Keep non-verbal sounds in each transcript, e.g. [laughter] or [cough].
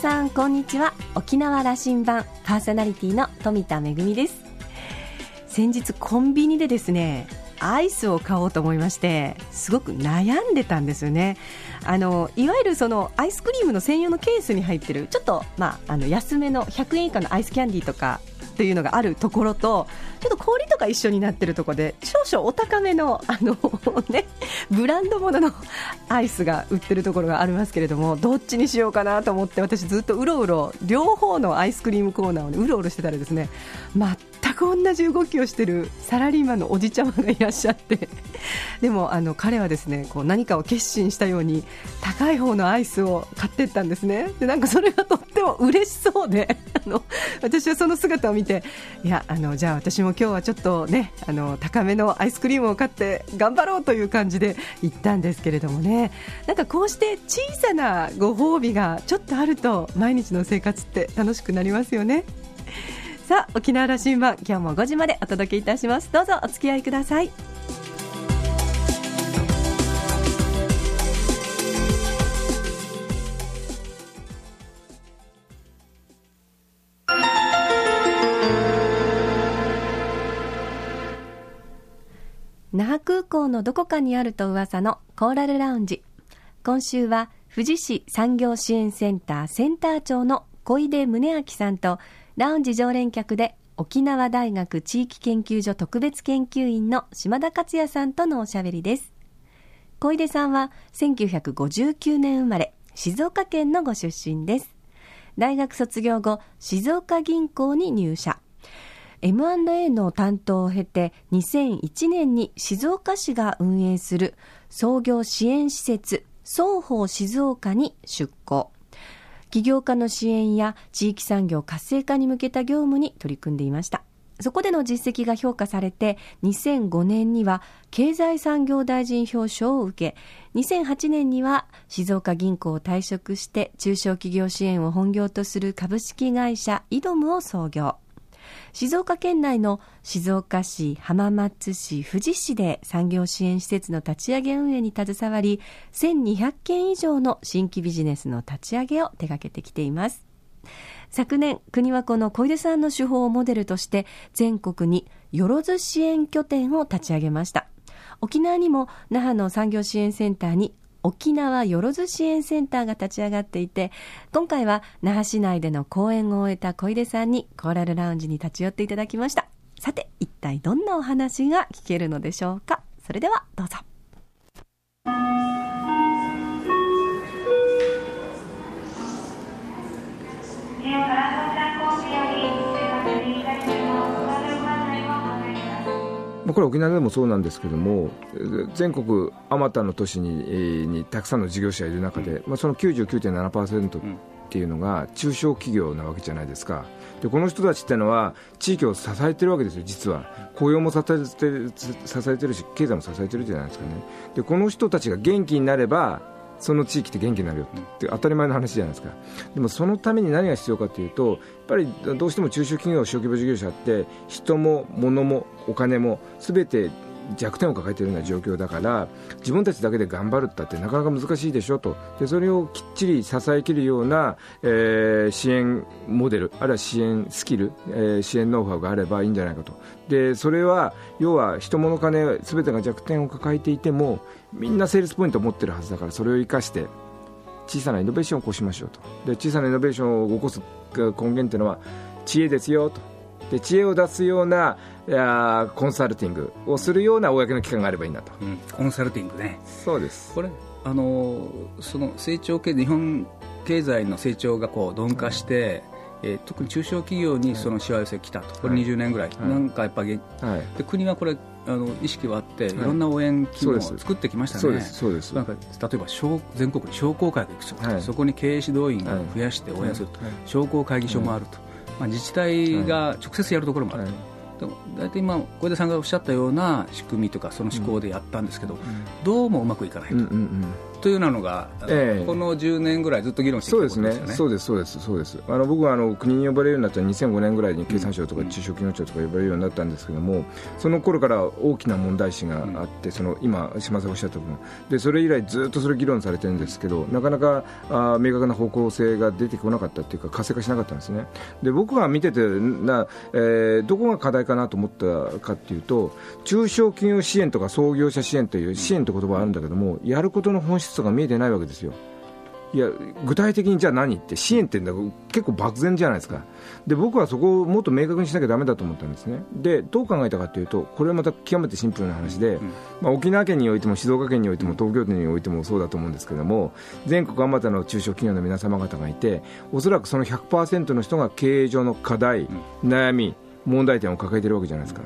さんこんにちは。沖縄羅針盤パーソナリティの富田恵です。先日コンビニでですねアイスを買おうと思いましてすごく悩んでたんですよね。あのいわゆるそのアイスクリームの専用のケースに入ってるちょっと、まあ、あの安めの100円以下のアイスキャンディーとかというのがあるところとちょっと氷とか一緒になってるところで少々お高めのあの、[laughs] ね、ブランド物ののアイスが売ってるところがありますけれどもどっちにしようかなと思って私ずっとうろうろ両方のアイスクリームコーナーを、ね、うろうろしてたらですね全く同じ動きをしてるサラリーマンのおじちゃまがいらっしゃって [laughs] でもあの彼はですねこう何かを決心したように高い方のアイスを買っていったんですね。でなんかそれがとっても嬉しそうで [laughs] あの私はその姿を見ていやあのじゃあ私も今日はちょっとねあの高めのアイスクリームを買って頑張ろうという感じで行ったんですけれどもね。なんかこうして小さなご褒美がちょっとあると毎日の生活って楽しくなりますよね。さあ沖縄羅針盤今日も5時までお届けいたします。どうぞお付き合いください。那覇空港のどこかにあると噂のコーラルラウンジ。今週は富士市産業支援センターセンター長の小出宗明さんとラウンジ常連客で沖縄大学地域研究所特別研究員の島田克也さんとのおしゃべりです。小出さんは1959年生まれ静岡県のご出身です。大学卒業後静岡銀行に入社。M&A の担当を経て2001年に静岡市が運営する創業支援施設双方静岡に出向。起業家の支援や地域産業活性化に向けた業務に取り組んでいました。そこでの実績が評価されて2005年には経済産業大臣表彰を受け2008年には静岡銀行を退職して中小企業支援を本業とする株式会社イドムを創業。静岡県内の静岡市、浜松市、富士市で産業支援施設の立ち上げ運営に携わり、1200件以上の新規ビジネスの立ち上げを手掛けてきています。昨年、国はこの小出さんの手法をモデルとして全国によろず支援拠点を立ち上げました。沖縄にも那覇の産業支援センターに沖縄よろず支援センターが立ち上がっていて今回は那覇市内での講演を終えた小出さんにコーラルラウンジに立ち寄っていただきました。さて一体どんなお話が聞けるのでしょうか？それではどうぞ。これ沖縄でもそうなんですけども全国あまたの都市ににたくさんの事業者がいる中で、まあ、その99.7%っていうのが中小企業なわけじゃないですか。でこの人たちっていうのは地域を支えてるわけですよ実は。雇用も支えてる支えてるし経済も支えてるじゃないですかね。でこの人たちが元気になればその地域って元気になるよって当たり前の話じゃないですか。でもそのために何が必要かというとやっぱりどうしても中小企業小規模事業者って人も物もお金も全て弱点を抱えているような状況だから自分たちだけで頑張るったってなかなか難しいでしょと。でそれをきっちり支えきるような、えー、支援モデルあるいは支援スキル、えー、支援ノウハウがあればいいんじゃないかと。でそれは要は人物金全てが弱点を抱えていてもみんなセールスポイントを持ってるはずだからそれを生かして小さなイノベーションを起こしましょうと。で小さなイノベーションを起こす根源というのは知恵ですよと。で知恵を出すようないやコンサルティングをするような公の機関があればいいなと、うん、コンサルティングね。そうです。これあのその成長系日本経済の成長がこう鈍化して、えー、特に中小企業にそのしわ寄せ来たと、これ20年ぐらい、はい、なんかやっぱり、はい、で国はこれあの意識はあって、い、ろんな応援機能を作ってきましたね、なんか例えば全国に商工会が行くと、はい、そこに経営指導員を増やして応援すると、商工会議所もあると、まあ、自治体が直接やるところもあると。でも大体今小出さんがおっしゃったような仕組みとかその思考でやったんですけど、うん、どうもうまくいかないと、というのが、えー、この10年ぐらいずっと議論してきたことですよね。そうですね、そうです、そうです。あの僕はあの国に呼ばれるようになった2005年ぐらいに経産省とか中小企業庁とか呼ばれるようになったんですけども、その頃から大きな問題視があって、その今島さんおっしゃった部分でそれ以来ずっとそれ議論されてるんですけど、なかなかあ明確な方向性が出てこなかったっていうか活性化しなかったんですね。で僕は見ててな、えー、どこが課題かなと思ったかっていうと、中小企業支援とか創業者支援という支援という言葉があるんだけども、やることの本質が見えてないわけですよ。いや具体的にじゃあ何って支援って結構漠然じゃないですか。で僕はそこをもっと明確にしなきゃだめだと思ったんですね。でどう考えたかというとこれはまた極めてシンプルな話で、うん、まあ、沖縄県においても静岡県においても東京都においてもそうだと思うんですけども全国あまたの中小企業の皆様方がいておそらくその100%の人が経営上の課題、うん、悩み問題点を抱えているわけじゃないですか、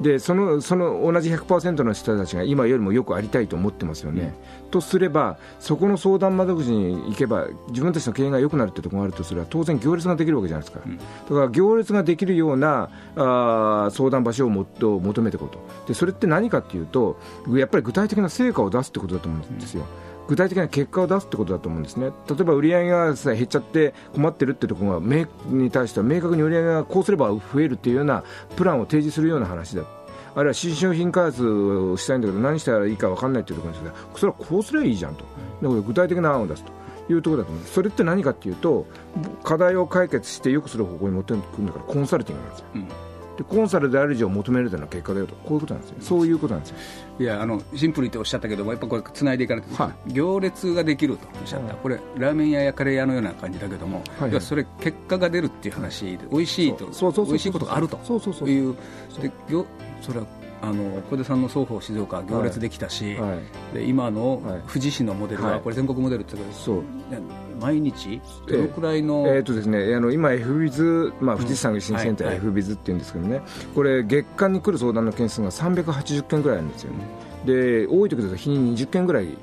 でそのその同じ100%の人たちが今よりもよくありたいと思ってますよね、うん、とすれば、そこの相談窓口に行けば自分たちの経営が良くなるというところがあるとすれば当然、行列ができるわけじゃないですか、うん、だから行列ができるようなあ相談場所をもっと求めていこうと。で、それって何かというと、やっぱり具体的な成果を出すってことだと思うんですよ。うん具体的な結果を出すってことだと思うんですね、例えば売り上げがさ減っちゃって困ってるってところがに対しては明確に売り上げがこうすれば増えるっていうようなプランを提示するような話だ。あるいは新商品開発をしたいんだけど何したらいいか分からないというところですがそれはこうすればいいじゃんと、具体的な案を出すと。いうところだと思います。それって何かというと課題を解決してよくする方向に持ってくんだからコンサルティングなんですよ。うん。でコンサルである以上求めるというのは結果だよと。こういうことなんですよ。そういうことなんですよ。いやあのシンプルにっておっしゃったけどもやっぱこれつないでいかないと、はい、行列ができると。おっしゃった、これラーメン屋やカレー屋のような感じだけども、はいはい、それ結果が出るっていう話で美味しいと美味しいことがあると。いう。でそれはあの小出さんの双方静岡行列できたし、はい、で今の富士市のモデルは、これ全国モデルってそう。毎日？どのくらいの、えー、えー、とですねあの今 F ビズ、まあ、富士山産業支援センター F ビズっていうんですけどね、これ月間に来る相談の件数が380件ぐらいあるんですよね、で多い時だと日に20件ぐらい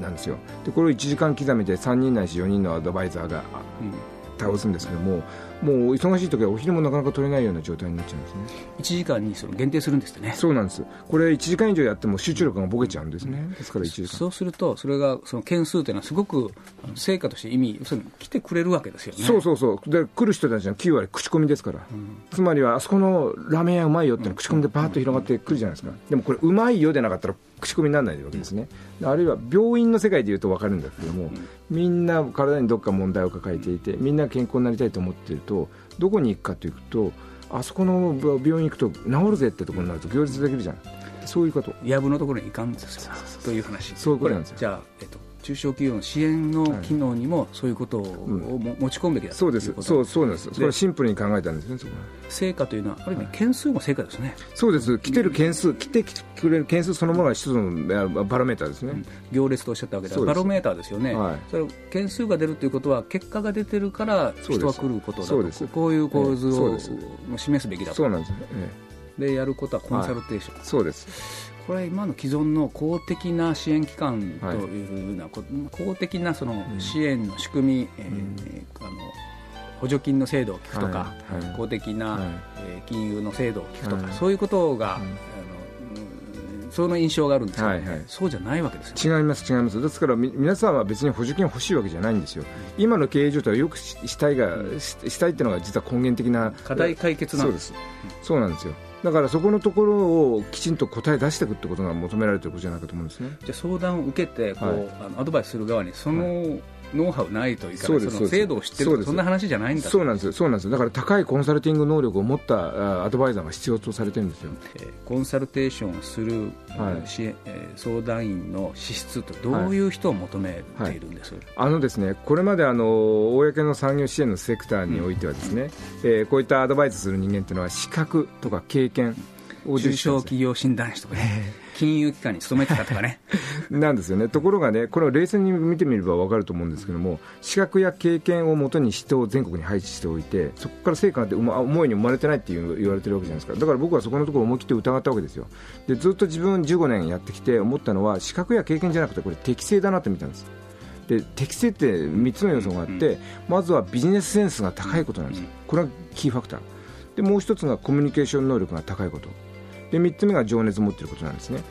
なんですよ。でこれを1時間刻みで3人ないし4人のアドバイザーが倒すんですけども、もう忙しい時はお昼もなかなか取れないような状態になっちゃうんですね。1時間にその限定するんですね。そうなんです。これ1時間以上やっても集中力がボケちゃうんですね、ですから1時間。そうするとそれがその件数というのはすごく成果として意味要するに来てくれるわけですよね。そうそうそう。で来る人たちの9割口コミですから、うん、つまりはあそこのラーメン屋うまいよっての口コミでバーッと広がってくるじゃないですか、でもこれうまいよでなかったら口コミにならないわけですね、あるいは病院の世界でいうと分かるんだけども、みんな体にどっか問題を抱えていてみんな健康になりたいと思っているとどこに行くかというとあそこの病院行くと治るぜってところになると行列できるじゃん。そういうこと。藪のところに行かんです。よという話。そういうことなんですよ。じゃあ、えっと、中小企業の支援の機能にもそういうことを、持ち込むべきだそうです。そうそうなんです。それシンプルに考えたんですねそこ成果というのはある意味件数も成果ですね。そうです。来てる件数来てくれる件数そのものが一つのバロメーターですね、行列とおっしゃったわけでバロメーターですよね、はい、それ件数が出るということは結果が出てるから人は来ることだと。こういう構図を示すべきだと。そうなんですね、でやることはコンサルテーション、はい、そうですこれ今の既存の公的な支援機関というふうな、はい、公的なその支援の仕組み、うん、えー、あの補助金の制度を聞くとか、はい。はい、公的な、はい、えー、金融の制度を聞くとか、そういうことが、うん。その印象があるんですけど、はいはい、そうじゃないわけですよ、違います、違います、ですから皆さんは別に補助金欲しいわけじゃないんですよ、今の経営状態をよくしたいが、したいっていうのが実は根源的な課題解決なんです、そうなんですよ。だからそこのところをきちんと答え出していくってことが求められていることじゃないかと思うんですね。じゃ相談を受けてこう、はい、あのアドバイスする側にその、ノウハウないというか、その制度を知ってるそんな話じゃないんだそうなんですそうなんですだから高いコンサルティング能力を持ったアドバイザーが必要とされてるんですよ、えー、コンサルテーションをする、はい。支援えー、相談員の資質とどういう人を求めているんです、はい。はい、あのですねこれまであの公の産業支援のセクターにおいてはですね、うん、えー、こういったアドバイスする人間というのは資格とか経験中小企業診断士とかね、金融機関に勤めてたとかね。[laughs] なんですよね。ところがねこれを冷静に見てみれば分かると思うんですけども資格や経験をもとに人を全国に配置しておいてそこから成果がって思いに生まれてないっていう言われてるわけじゃないですか。だから僕はそこのところを思い切って疑ったわけですよ。でずっと自分15年やってきて思ったのは資格や経験じゃなくてこれ適正だなと見たんです。で適正って3つの要素があって、まずはビジネスセンスが高いことなんです、これはキーファクター。でもう一つがコミュニケーション能力が高いことで3つ目が情熱を持っていることなんですね。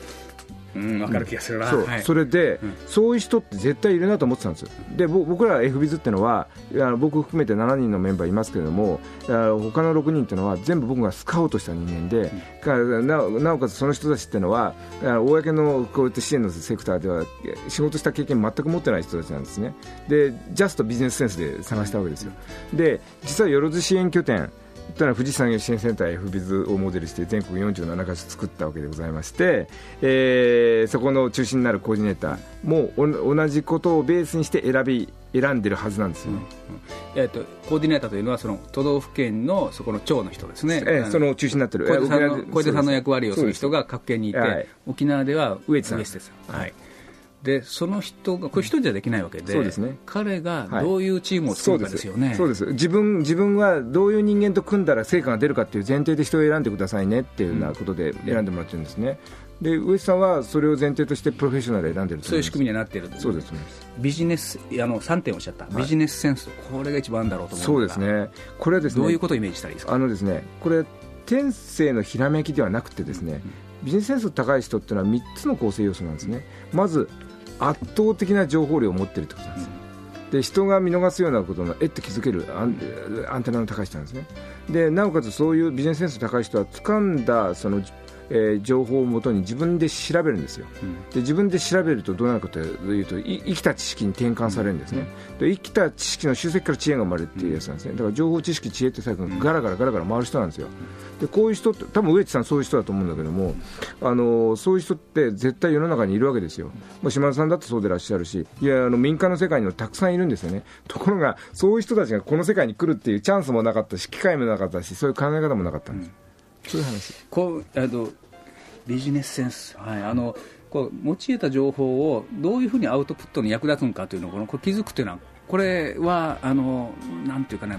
うん、分かる気がするな、そう、はい、それで、うん、そういう人って絶対いるなと思ってたんですよ。で僕ら F ビズっていうのはあの僕含めて7人のメンバーいますけれども他の6人っていうのは全部僕がスカウトした人間で、うん、ななおかつその人たちっていうのは公のこういった支援のセクターでは仕事した経験全く持ってない人たちなんですね。でジャストビジネスセンスで探したわけですよ。で実はよろず支援拠点というのは富士産業支援センター F ビズをモデルして全国47カ所作ったわけでございまして、えー、そこの中心になるコーディネーターも同じことをベースにして選び選んでるはずなんですよね、うんうん、えーと、コーディネーターというのはその都道府県のそこの長の人ですね、えー、その中心になってる。小出さんの小出さんの役割をする人が各県にいて、はい、沖縄では上地さんです、はいでその人がこれ一人じゃできないわけでそうです、ね、彼がどういうチームを作るかですよね、はい、そうです。自分自分はどういう人間と組んだら成果が出るかっていう前提で人を選んでくださいねっていうようなことで選んでもらってるんですね、で上地さんはそれを前提としてプロフェッショナル選んでるそういう仕組みになっているそうです。ビジネスあの3点おっしゃった、はい、ビジネスセンスこれが一番だろうと思うそうですね。これはですねどういうことをイメージしたらいいですか？あのですねこれ天性のひらめきではなくてですね、うんビジネスセンス高い人っていうのは3つの構成要素なんですね。まず圧倒的な情報量を持ってるってことなんです、よ、で人が見逃すようなことのえって気づけるアンアンテナの高い人なんですね。でなおかつそういうビジネスセンスの高い人は掴んだそのえー、情報をもとに自分で調べるんですよ、うん、で自分で調べるとどうなるかというと生きた知識に転換されるんですね、うん、で生きた知識の集積から知恵が生まれるっていうやつなんですね。だから情報知識知恵って最後ガラガラガラガラ回る人なんですよ。でこういう人って多分植地さんそういう人だと思うんだけどもあのそういう人って絶対世の中にいるわけですよ、まあ、島田さんだってそうでいらっしゃるしいやあの民間の世界にもたくさんいるんですよね。ところがそういう人たちがこの世界に来るっていうチャンスもなかったし機会もなかったしそういう考え方もなかったんです、うん、そういう話。こうあのビジネスセンス、はい、あのこう用いた情報をどういうふうにアウトプットに役立つのかというのをこの気づくというのはこれはあのなんていうかね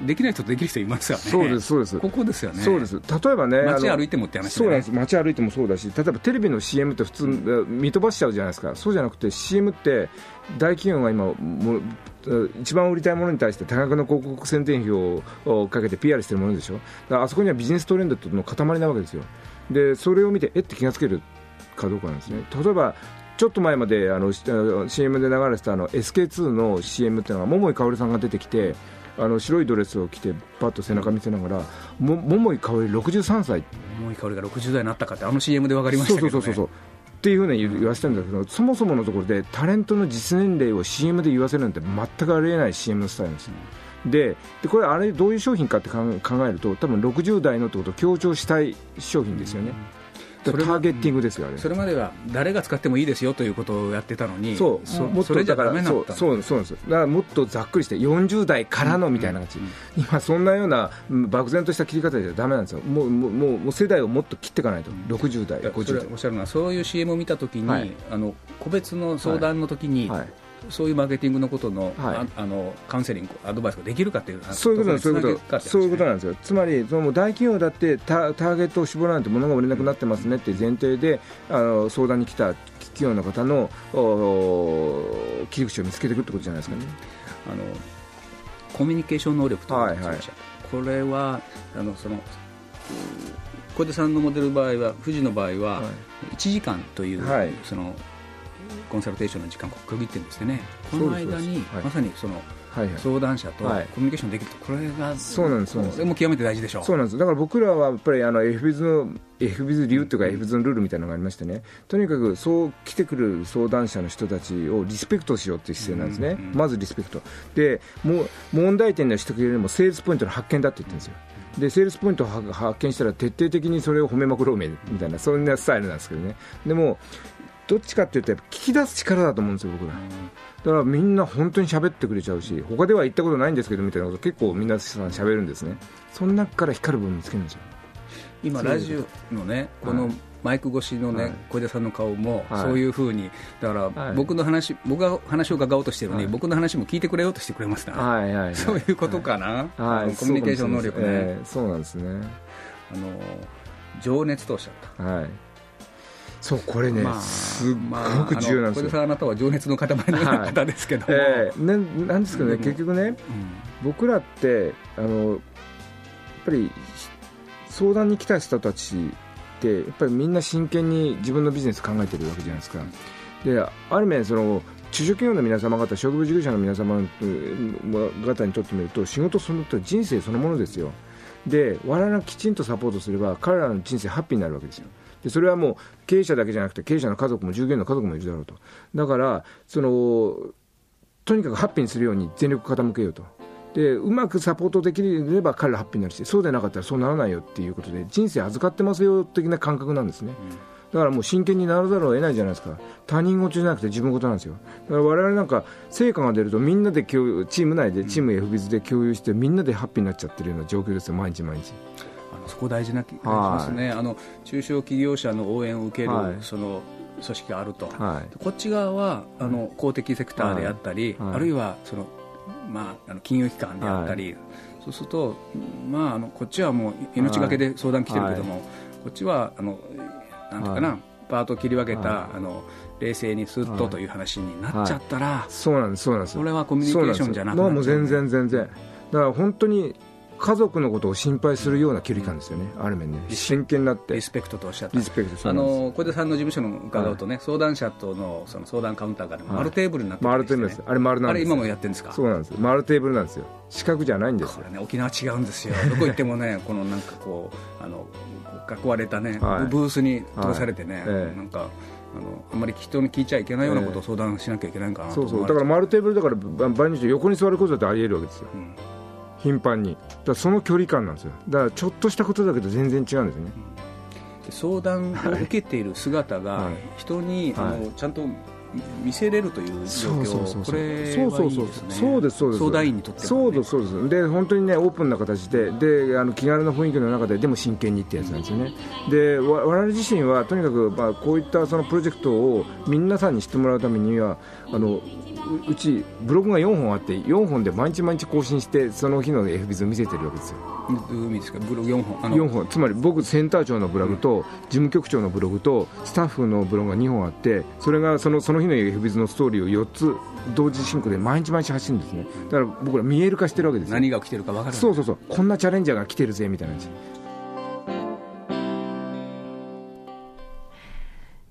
できない人とできる人いますよね。そうですそうですここですよね。そうです。例えばね街歩いてもって話、ね、そうなんです。街歩いてもそうだし、例えばテレビの CM って普通、見飛ばしちゃうじゃないですか。そうじゃなくて CM って大企業が今も一番売りたいものに対して多額の広告宣伝費をかけて PR してるものでしょ。あそこにはビジネストレンドの塊なわけですよ。でそれを見てえって気がつけるかどうかなんですね例えばちょっと前まであの CM で流れてたあの SK2 の CM っていうのは桃井かおりさんが出てきてあの白いドレスを着てパッと背中見せながらも桃井かおり63歳。桃井かおりが60代になったかってあの CM で分かりましたけど、ね、そうそうそうそう。っていうふうに言わせてるんだけどそもそものところでタレントの実年齢を CM で言わせるなんて全くありえない CM のスタイルです、ででこれあれどういう商品かって考えると多分60代のってことを強調したい商品ですよね。ターゲッティングですよ、それまでは誰が使ってもいいですよということをやってたのに、そうそもっとだからそうそうそうですだからもっとざっくりして40代からのみたいな感じ、今、そんなような漠然とした切り方じゃだめなんですよ、もうもうもう世代をもっと切っていかないと、60代、50代。おっしゃるのは、そういう CM を見たときに、はい、あの個別の相談のときに、はいはいそういうマーケティングのことの,、はい、あのカウンセリング、アドバイスができるかというそういうことなんです、そういうこと。そういうことなんですよ、つまりその大企業だってタターゲットを絞らないと物が売れなくなってますねって前提であの相談に来た企業の方の切り口を見つけていくってことじゃないですかね。あのコミュニケーション能力というはいはい、これはあのその小出さんのモデル場合は富士の場合は1時間という、はい、そのコンサルテーションの時間を区切ってるんですね、この間にまさにその、相談者とコミュニケーションできると、これがそうなんですそうなんです。も極めて大事でしょ。うそうなんです。だから僕らはやっぱりあの f ビズの f ビズ流というか f ビズのルールみたいなのがありましてね。とにかくそう来てくる相談者の人たちをリスペクトしようという姿勢なんですね、うんうん、まずリスペクト。でもう問題点の指摘よりもセールスポイントの発見だって言ってるんですよ。でセールスポイントを発見したら徹底的にそれを褒めまくろうみたいなそんなスタイルなんですけどね。でもどっちかっていうと聞き出す力だと思うんですよ、僕ら。だからみんな本当に喋ってくれちゃうし、他では言ったことないんですけどみたいなこと結構みんなさん喋るんですね。その中から光る部分見つけるんですよ。今ラジオのねこのマイク越しのね、はい、小出さんの顔もそういうふうに、だから僕の話、僕が話を伺おうとしてるのに、僕の話も聞いてくれようとしてくれますね、はいはいそういうことかな、はい。コミュニケーション能力ね、そうなんですね。あの情熱とおっしゃった、はいそうこれね、まあ、すっごく重要なんですよ、まあ、あなたは情熱の塊の方ですけど、はいえー、ななんですけどね、結局ね、うん、僕らってあのやっぱり相談に来た人たちってやっぱりみんな真剣に自分のビジネス考えてるわけじゃないですか。である面その中小企業の皆様方、職務事業者の皆様方にとってみると仕事そのと人生そのものですよ。で我々がきちんとサポートすれば彼らの人生ハッピーになるわけですよ。でそれはもう経営者だけじゃなくて経営者の家族も従業員の家族もいるだろうと。だからそのとにかくハッピーにするように全力傾けようと。でうまくサポートできれば彼らハッピーになるしそうでなかったらそうならないよっていうことで人生預かってますよ的な感覚なんですね。うん。だからもう真剣にならざるを得ないじゃないですか、他人事じゃなくて自分事なんですよ、だから我々なんか成果が出るとみんなで共有チーム内で、チーム F ビズで共有して、みんなでハッピーになっちゃってるような状況ですよ、毎日毎日。そこ大事な気がしますね、あの中小企業者の応援を受ける、はい、その組織があると、はい、こっち側はあの公的セクターであったり、はい、あるいはその、まあ、あの金融機関であったり、そうすると、まあ、あのこっちはもう命がけで相談来てるけども、こっちはあのなんていうかな、パート切り分けた、あの冷静にすっとという話になっちゃったら、そうなんですそうなんです。それはコミュニケーションじゃなくて、もう全然全然。だから本当に家族のことを心配するような距離感ですよね、ある面ね、真剣になって、リスペクトとおっしゃった、リスペクトあの小出さんの事務所の伺うとね、はい、相談者とのその相談カウンターが、ね、丸テーブルになってるんです、ね、丸テーブルです、あれ丸なんですあれ今もやってるんですか？そうなんです、丸テーブルなんですよ、四角じゃないんですこれね、沖縄違うんですよ、どこ行ってもね、[laughs] このなんかこう、あの囲われたね、はい、ブースに通されてね、はい。ええ、なんか。あのあんまり人に聞いちゃいけないようなことを相談しなきゃいけないかなと、えー、そうそうだから丸テーブルだから場合によって。横に座ることだってありえるわけですよ、うん頻繁に。だその距離感なんですよ。だからちょっとしたことだけど全然違うんですね、相談を受けている姿が人に、はい、あのちゃんと見せれるという状況、これはいいですね、そうです、そうです、相談員にとっては、ね、そうです、そうです、で本当にね、オープンな形で、であの気軽な雰囲気の中で、でも真剣にってやつなんですよね、で我々自身はとにかく、まあ、こういったそのプロジェクトを皆さんに知ってもらうためには、あのうちブログが4本あって4本で毎日毎日更新してその日の f b ズを見せてるわけですよ。海ですか？ブログ4本？4本。つまり僕センター長のブログと、事務局長のブログとスタッフのブログが2本あってそれがそのその日の f b ズのストーリーを4つ同時進行で毎日毎日走るんですね。だから僕ら見える化してるわけです何が起きてるか分かるそうそうそう。こんなチャレンジャーが来てるぜみたいな感じ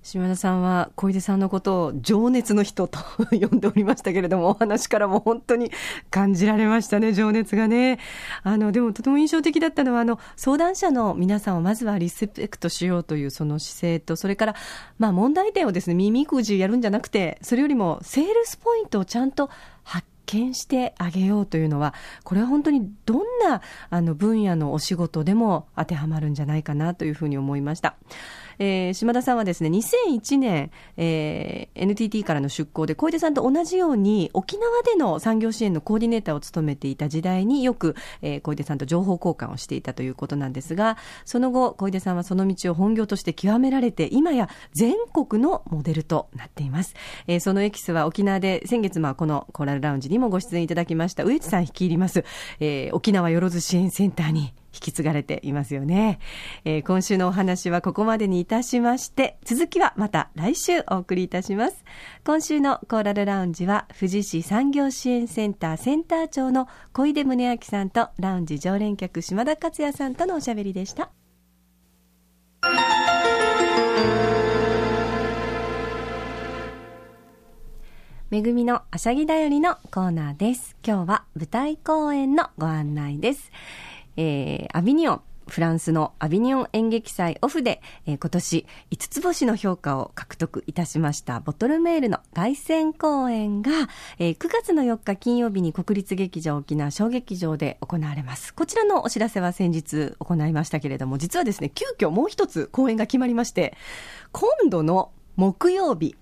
島田さんは小出さんのことを情熱の人と呼んでおりましたけれども、お話からも本当に感じられましたね、情熱がね。あの、でもとても印象的だったのは、あの、相談者の皆さんをまずはリスペクトしようというその姿勢と、それから、まあ問題点をですね、耳くじやるんじゃなくて、それよりもセールスポイントをちゃんと発見してあげようというのは、これは本当にどんなあの分野のお仕事でも当てはまるんじゃないかなというふうに思いました。えー、島田さんはですね、2001年、えー、NTT からの出向で、小出さんと同じように、沖縄での産業支援のコーディネーターを務めていた時代によく、えー、小出さんと情報交換をしていたということなんですが、その後、小出さんはその道を本業として極められて、今や全国のモデルとなっています。えー、そのエキスは沖縄で先月、まあ、このコーラルラウンジにもご出演いただきました、上地さん率いります、えー、沖縄よろず支援センターに引き継がれていますよね、えー、今週のお話はここまでにいたしまして続きはまた来週お送りいたします今週のコーラルラウンジは富士市産業支援センターセンター長の小出宗明さんとラウンジ常連客島田克也さんとのおしゃべりでしためぐみのあしゃぎだよりのコーナーです。今日は舞台公演のご案内です。えー、アビニオン、フランスのアビニオン演劇祭オフで、えー、今年5つ星の評価を獲得いたしましたボトルメールの凱旋公演が、えー、9月の4日金曜日に国立劇場沖縄小劇場で行われます。こちらのお知らせは先日行いましたけれども、実はですね、急遽もう一つ公演が決まりまして、今度の木曜日、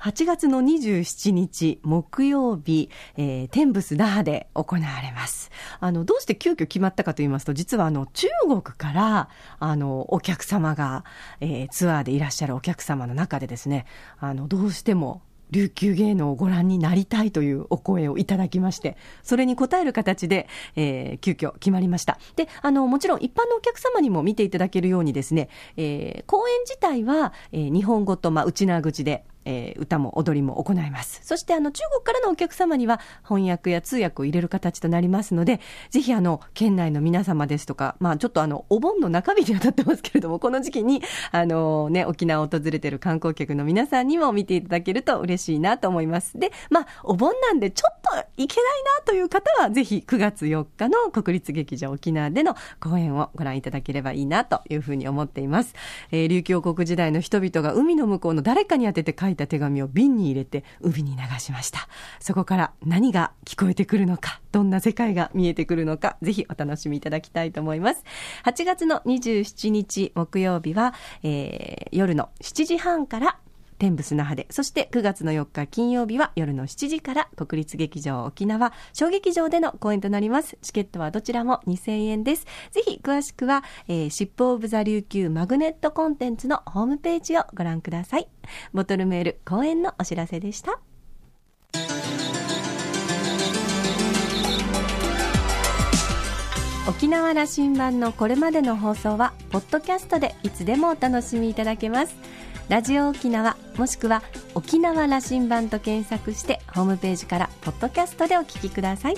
8月の27日木曜日、えー、天仏那覇で行われます。あの、どうして急遽決まったかと言いますと、実はあの、中国から、あの、お客様が、えー、ツアーでいらっしゃるお客様の中でですね、あの、どうしても琉球芸能をご覧になりたいというお声をいただきまして、それに応える形で、えー、急遽決まりました。で、あの、もちろん一般のお客様にも見ていただけるようにですね、えー、公演自体は、えー、日本語と、まあ、内縄口で、えー、歌も踊りも行います。そしてあの中国からのお客様には翻訳や通訳を入れる形となりますので、ぜひあの県内の皆様ですとか、まあちょっとあのお盆の中日に当たってますけれども、この時期にあのね、沖縄を訪れてる観光客の皆さんにも見ていただけると嬉しいなと思います。で、まあお盆なんでちょっといけないなという方は、ぜひ9月4日の国立劇場沖縄での公演をご覧いただければいいなというふうに思っています。えー、琉球王国時代の人々が海の向こうの誰かに宛てて書いた手紙を瓶に入れて海に流しました。そこから何が聞こえてくるのか、どんな世界が見えてくるのか、ぜひお楽しみいただきたいと思います。8月の27日木曜日は、えー、夜の7時半から天ブス那覇で、そして9月の4日金曜日は夜の7時から国立劇場沖縄小劇場での公演となります。チケットはどちらも2000円です。ぜひ詳しくは、えー、シップオブザ琉球マグネットコンテンツのホームページをご覧ください。ボトルメール公演のお知らせでした。沖縄羅針盤のこれまでの放送はポッドキャストでいつでもお楽しみいただけますラジオ沖縄もしくは沖縄羅針盤と検索してホームページからポッドキャストでお聞きください。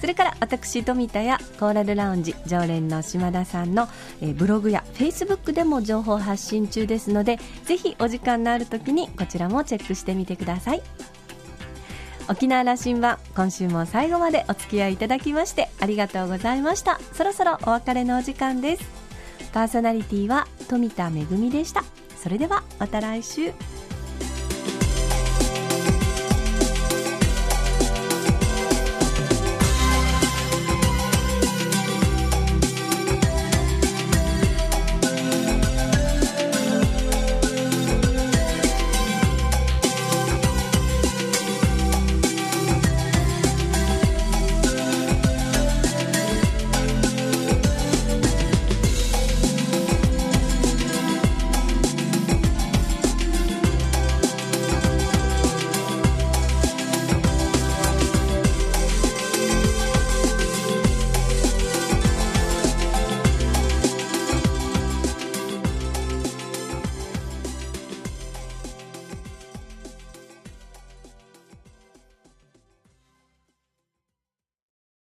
それから私富田やコーラルラウンジ常連の島田さんの、えブログやフェイスブックでも情報発信中ですのでぜひお時間のある時にこちらもチェックしてみてください。沖縄羅針盤今週も最後までお付き合いいただきましてありがとうございました。そろそろお別れのお時間です。パーソナリティは富田恵でした。それではまた来週。